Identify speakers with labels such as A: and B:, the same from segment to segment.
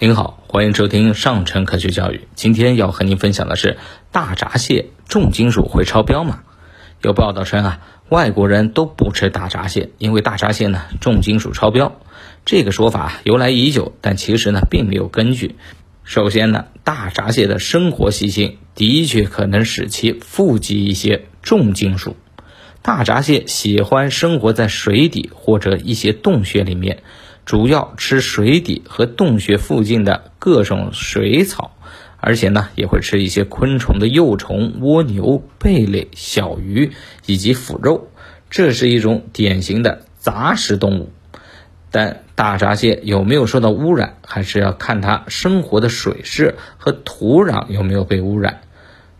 A: 您好，欢迎收听上城科学教育。今天要和您分享的是大闸蟹重金属会超标吗？有报道称啊，外国人都不吃大闸蟹，因为大闸蟹呢重金属超标。这个说法由来已久，但其实呢并没有根据。首先呢，大闸蟹的生活习性的确可能使其富集一些重金属。大闸蟹喜欢生活在水底或者一些洞穴里面。主要吃水底和洞穴附近的各种水草，而且呢也会吃一些昆虫的幼虫、蜗牛、贝类、小鱼以及腐肉。这是一种典型的杂食动物。但大闸蟹有没有受到污染，还是要看它生活的水势和土壤有没有被污染。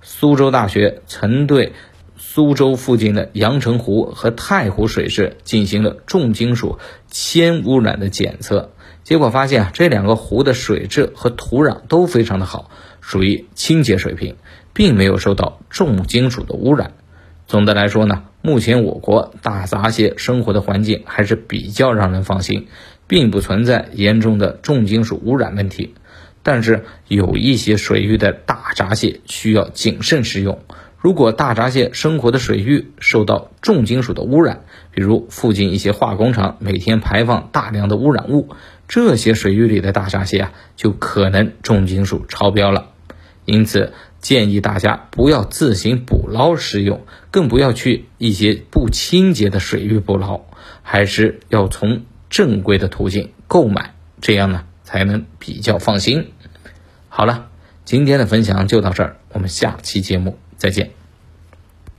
A: 苏州大学曾对。苏州附近的阳澄湖和太湖水质进行了重金属铅污染的检测，结果发现啊，这两个湖的水质和土壤都非常的好，属于清洁水平，并没有受到重金属的污染。总的来说呢，目前我国大闸蟹生活的环境还是比较让人放心，并不存在严重的重金属污染问题。但是有一些水域的大闸蟹需要谨慎食用。如果大闸蟹生活的水域受到重金属的污染，比如附近一些化工厂每天排放大量的污染物，这些水域里的大闸蟹啊，就可能重金属超标了。因此，建议大家不要自行捕捞食用，更不要去一些不清洁的水域捕捞，还是要从正规的途径购买，这样呢才能比较放心。好了，今天的分享就到这儿，我们下期节目。再见。